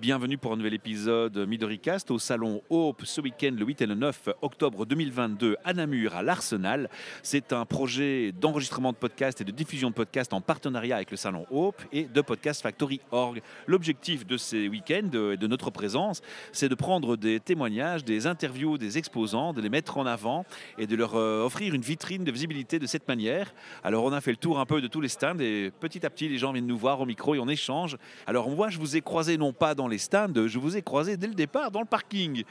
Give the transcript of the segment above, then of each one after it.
Bienvenue pour un nouvel épisode MidoriCast au Salon Hope ce week-end le 8 et le 9 octobre 2022 à Namur, à l'Arsenal. C'est un projet d'enregistrement de podcasts et de diffusion de podcasts en partenariat avec le Salon Hope et de Podcast Factory Org. L'objectif de ces week-ends et de notre présence, c'est de prendre des témoignages, des interviews des exposants, de les mettre en avant et de leur euh, offrir une vitrine de visibilité de cette manière. Alors on a fait le tour un peu de tous les stands et petit à petit les gens viennent nous voir au micro et on échange. Alors moi je vous ai croisé non pas dans les stands, je vous ai croisé dès le départ dans le parking.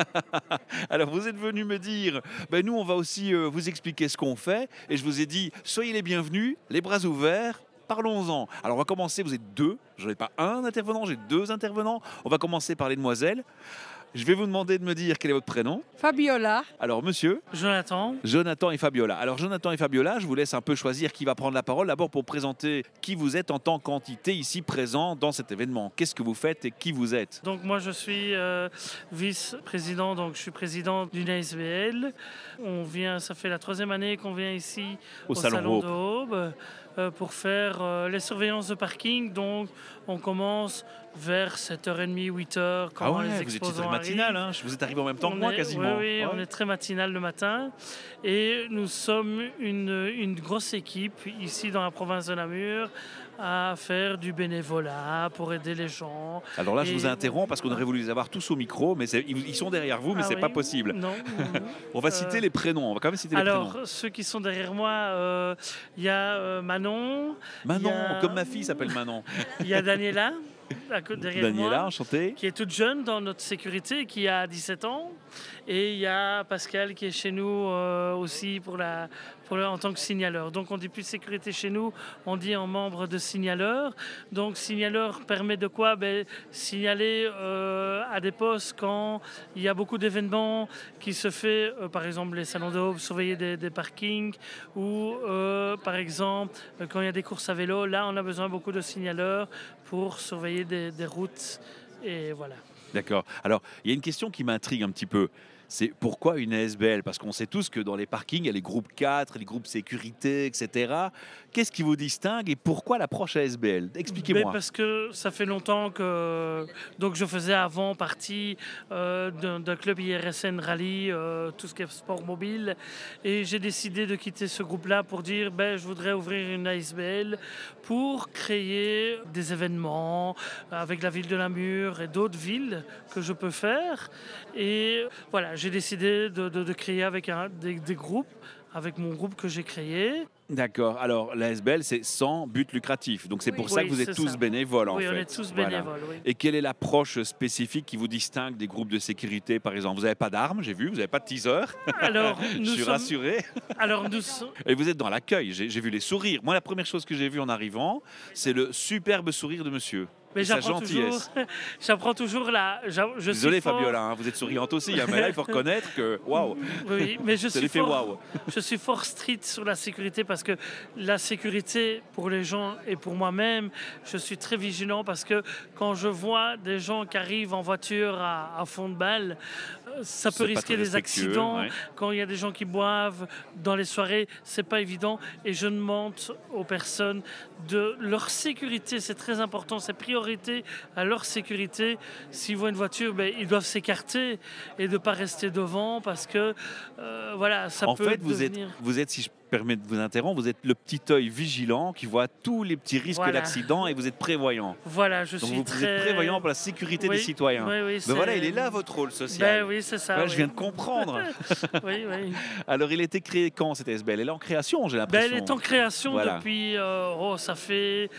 Alors vous êtes venu me dire, ben nous on va aussi euh, vous expliquer ce qu'on fait, et je vous ai dit, soyez les bienvenus, les bras ouverts. Parlons-en. Alors on va commencer, vous êtes deux, je n'ai pas un intervenant, j'ai deux intervenants. On va commencer par les demoiselles. Je vais vous demander de me dire quel est votre prénom. Fabiola. Alors, monsieur Jonathan. Jonathan et Fabiola. Alors, Jonathan et Fabiola, je vous laisse un peu choisir qui va prendre la parole. D'abord, pour présenter qui vous êtes en tant qu'entité ici présent dans cet événement. Qu'est-ce que vous faites et qui vous êtes? Donc, moi, je suis euh, vice-président, donc je suis président d'une ASBL. On vient, ça fait la troisième année qu'on vient ici au, Salon, de Aube pour faire euh, les surveillances de parking. Donc, on commence vers 7h30, 8h quand ah ouais, les vous étiez très matinal, hein vous êtes arrivé en même temps on que moi est, quasiment. Oui, oui on est très matinal le matin. Et nous sommes une, une grosse équipe ici dans la province de Namur à faire du bénévolat pour aider les gens. Alors là, je vous interromps parce qu'on aurait voulu les avoir tous au micro, mais ils sont derrière vous, mais ah c'est oui pas possible. Non. on va citer les prénoms. On va quand même citer Alors, les prénoms. ceux qui sont derrière moi, il y a euh, Manon. Manon, a... comme ma fille s'appelle Manon. Il y a Daniela. Derrière Daniela, moi, enchantée. Qui est toute jeune dans notre sécurité, qui a 17 ans. Et il y a Pascal qui est chez nous euh, aussi pour la, en tant que signaleur. Donc on dit plus sécurité chez nous, on dit en membre de signaleur. Donc signaleur permet de quoi? Ben, Signaler euh, à des postes quand il y a beaucoup d'événements qui se fait, euh, par exemple les salons de haut, surveiller des, des, parkings, ou euh, par exemple quand il y a des courses à vélo, là on a besoin beaucoup de signaleurs pour surveiller des, des routes. Et voilà. D'accord. Alors, il y a une question qui m'intrigue un petit peu c'est pourquoi une ASBL Parce qu'on sait tous que dans les parkings, il y a les groupes 4, les groupes sécurité, etc. Qu'est-ce qui vous distingue et pourquoi l'approche ASBL Expliquez-moi. Parce que ça fait longtemps que donc je faisais avant partie euh, d'un club IRSN Rally, euh, tout ce qui est sport mobile, et j'ai décidé de quitter ce groupe-là pour dire ben, je voudrais ouvrir une ASBL pour créer des événements avec la ville de Namur et d'autres villes que je peux faire. Et voilà, j'ai décidé de, de, de, créer avec un, des, des, groupes, avec mon groupe que j'ai créé. D'accord. Alors, la SBL, c'est sans but lucratif. Donc, c'est oui, pour ça oui, que vous êtes tous ça. bénévoles, en oui, fait. on est tous bénévoles, voilà. oui. Et quelle est l'approche spécifique qui vous distingue des groupes de sécurité, par exemple? Vous n'avez pas d'armes, j'ai vu, vous n'avez pas de teaser. Alors, Je nous suis sommes... rassuré. Alors, nous sommes... Et vous êtes dans l'accueil, j'ai vu les sourires. Moi, la première chose que j'ai vue en arrivant, c'est le superbe sourire de monsieur. Mais j'apprends toujours, j'apprends toujours la. Je Désolé suis Fabiola, hein, vous êtes souriante aussi, hein, mais là il faut reconnaître que waouh. Oui, mais je suis fort. Wow. Je suis fort strict sur la sécurité parce que la sécurité pour les gens et pour moi-même, je suis très vigilant parce que quand je vois des gens qui arrivent en voiture à, à fond de balle, ça peut risquer des accidents. Ouais. Quand il y a des gens qui boivent dans les soirées, c'est pas évident. Et je demande aux personnes de leur sécurité, c'est très important, c'est prioritaire à leur sécurité. S'ils voient une voiture, ben, ils doivent s'écarter et de ne pas rester devant parce que euh, voilà, ça en peut fait, vous devenir... êtes, vous êtes, si je permets de vous interrompre, vous êtes le petit œil vigilant qui voit tous les petits risques Voilà. d'accident et vous êtes prévoyant. Voilà, je Donc suis vous, très... vous êtes prévoyant pour la sécurité Oui, des citoyens. oui, Ben voilà, il est là votre rôle social. Ben oui, c'est ça. Je viens de comprendre. oui, oui. Alors, il a été créé quand cette SBL Elle est en création, j'ai Ben, l'impression. elle est en création Voilà. depuis, euh, oh, ça fait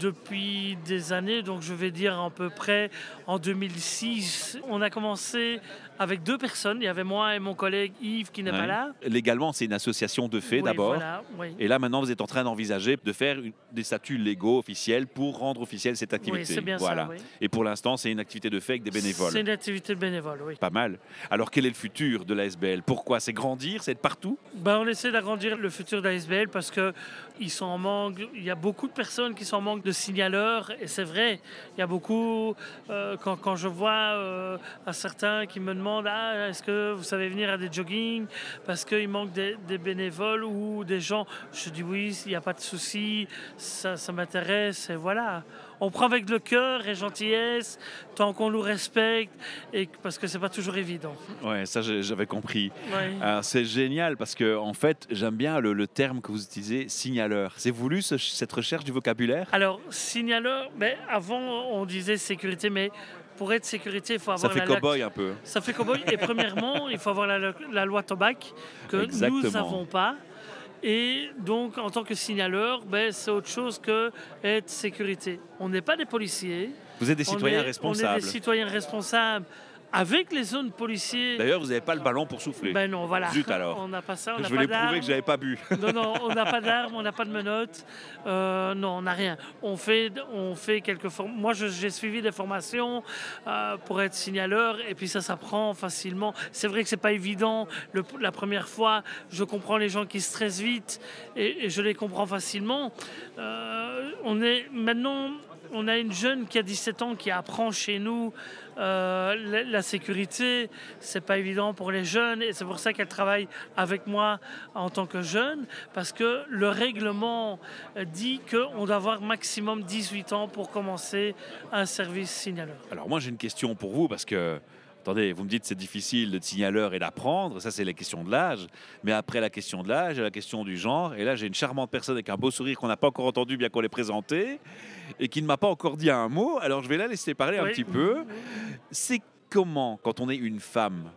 depuis des années, donc je vais dire à peu près en 2006. On a commencé avec deux personnes. Il y avait moi et mon collègue Yves qui n'est Ouais. pas là. Légalement, c'est une association de fait, d'abord. voilà, oui. Et là, maintenant, vous êtes en train d'envisager de faire une- des statuts légaux officiels pour rendre officielle cette activité. Oui, bien voilà. ça. oui. Et pour l'instant, c'est une activité de fait avec des bénévoles. C'est une activité de bénévole, oui. Pas mal. Alors, quel est le futur de la SBL Pourquoi? C'est grandir? C'est être partout? Ben, on essaie d'agrandir le futur d'ASBL parce que ils sont en manque. Il y a beaucoup de personnes qui sont en manque de signaleurs et c'est vrai. Il y a beaucoup. euh, quand, quand je vois euh, à certains qui me demandent ah, est-ce que vous savez venir à des joggings parce qu'il manque des, des bénévoles ou des gens, je dis oui, il n'y a pas de souci, ça, ça m'intéresse et voilà. On prend avec le cœur et gentillesse tant qu'on nous respecte et parce que c'est pas toujours évident. Ouais, ça, j'avais compris. Ouais. C'est génial parce que, en fait, j'aime bien le, le terme que vous utilisez, signaleur. C'est voulu ce- cette recherche du vocabulaire? Alors, signaleur, mais avant on disait sécurité, mais pour être sécurité, il faut Ça avoir fait la, la- cow-boy un peu. Ça fait cowboy. Et premièrement, il faut avoir la, la loi Tobac que nous Exactement. n'avons pas. Et donc, en tant que signaleur, ben, c'est autre chose que être sécurité. On n'est pas des policiers. Vous êtes des On citoyens est- On est responsables. des citoyens responsables avec les zones policiers. D'ailleurs, vous n'avez pas le ballon pour souffler. Ben non, voilà. Zut alors. On n'a pas ça. On je voulais prouver que j'avais pas bu. Non, non, on n'a pas d'armes, on n'a pas de menottes. Euh, non, on n'a rien. On fait, on fait quelques formations. Moi, j'ai suivi des formations euh, pour être signaleur et puis ça s'apprend facilement. C'est vrai que c'est pas évident. Le- la première fois, je comprends les gens qui stressent vite et, et je les comprends facilement. Euh, on est maintenant. On a une jeune qui a 17 ans qui apprend chez nous euh, la, la sécurité. C'est pas évident pour les jeunes et c'est pour ça qu'elle travaille avec moi en tant que jeune parce que le règlement dit qu'on doit avoir maximum 18 ans pour commencer un service signaleur. Alors moi j'ai une question pour vous parce que attendez, vous me dites c'est difficile de signaleur et d'apprendre, ça c'est la question de l'âge, mais après la question de l'âge, il y a la question du genre et là j'ai une charmante personne avec un beau sourire qu'on n'a pas encore entendu bien qu'on l'ait présenté et qui ne m'a pas encore dit un mot. Alors je vais la laisser parler un petit peu. C'est comment quand on est une femme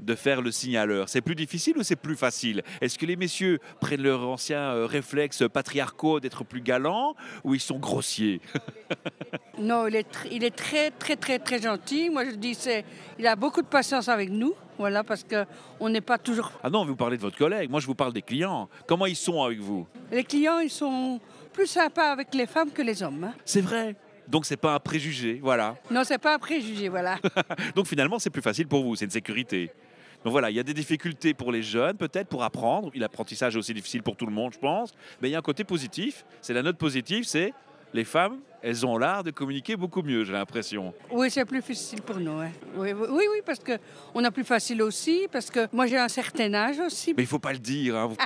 de faire le signaleur C'est plus difficile ou c'est plus facile? Est-ce que les messieurs prennent leur ancien euh, réflexe patriarcaux d'être plus galants ou ils sont grossiers? Non, il est, tr- il est très, très, très, très gentil. Moi, je dis, c'est, il a beaucoup de patience avec nous, voilà, parce qu'on n'est pas toujours. Ah non, vous parlez de votre collègue. Moi, je vous parle des clients. Comment ils sont avec vous? Les clients, ils sont plus sympas avec les femmes que les hommes. hein. C'est vrai. Donc, c'est pas un préjugé. Voilà. Non, c'est pas un préjugé, voilà. Donc, finalement, c'est plus facile pour vous. C'est une sécurité. Donc voilà, il y a des difficultés pour les jeunes, peut-être pour apprendre. L'apprentissage est aussi difficile pour tout le monde, je pense. Mais il y a un côté positif. C'est la note positive, c'est les femmes, elles ont l'art de communiquer beaucoup mieux, j'ai l'impression. Oui, c'est plus difficile pour nous. hein. Oui, oui, oui, parce qu'on a plus facile aussi, parce que moi, j'ai un certain âge aussi. Mais il faut pas le dire. hein.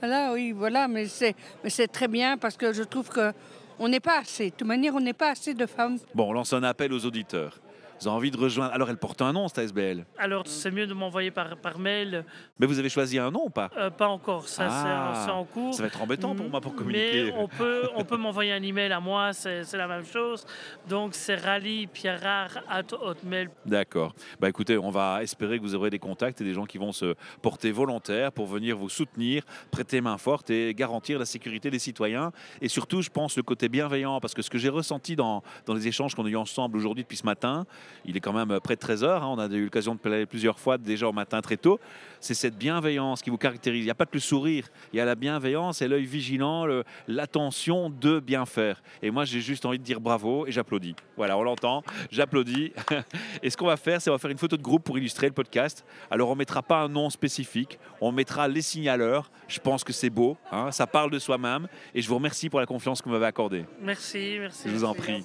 Voilà, oui, voilà, mais c'est, mais c'est très bien parce que je trouve que on n'est pas assez. De toute manière, on n'est pas assez de femmes. Bon, on lance un appel aux auditeurs. Vous avez envie de rejoindre. Alors, elle porte un nom, cette ASBL. Alors, c'est mieux de m'envoyer par, par mail. Mais vous avez choisi un nom ou pas? Euh, pas encore, ça c'est en- Ah, c'est en cours. Ça va être embêtant pour moi pour communiquer. Mais on peut, on peut m'envoyer un email à moi, c'est c'est la même chose. Donc c'est rallypierrard.hotmail. D'accord. Bah écoutez, on va espérer que vous aurez des contacts et des gens qui vont se porter volontaires pour venir vous soutenir, prêter main forte et garantir la sécurité des citoyens. Et surtout, je pense, le côté bienveillant, parce que ce que j'ai ressenti dans, dans les échanges qu'on a eu ensemble aujourd'hui depuis ce matin, il est quand même près de 13 heures, hein, on a eu l'occasion de parler plusieurs fois déjà au matin très tôt, c'est cette bienveillance qui vous caractérise. Il n'y a pas que le sourire, il y a la bienveillance et l'œil vigilant, l'attention de bien faire. Et moi, j'ai juste envie de dire bravo et j'applaudis. Voilà, on l'entend, j'applaudis. Et ce qu'on va faire, c'est on va faire une photo de groupe pour illustrer le podcast. Alors, on mettra pas un nom spécifique, on mettra les signaleurs. Je pense que c'est beau, hein, ça parle de soi-même. Et je vous remercie pour la confiance que vous m'avez accordée. Merci, merci. Je vous en prie.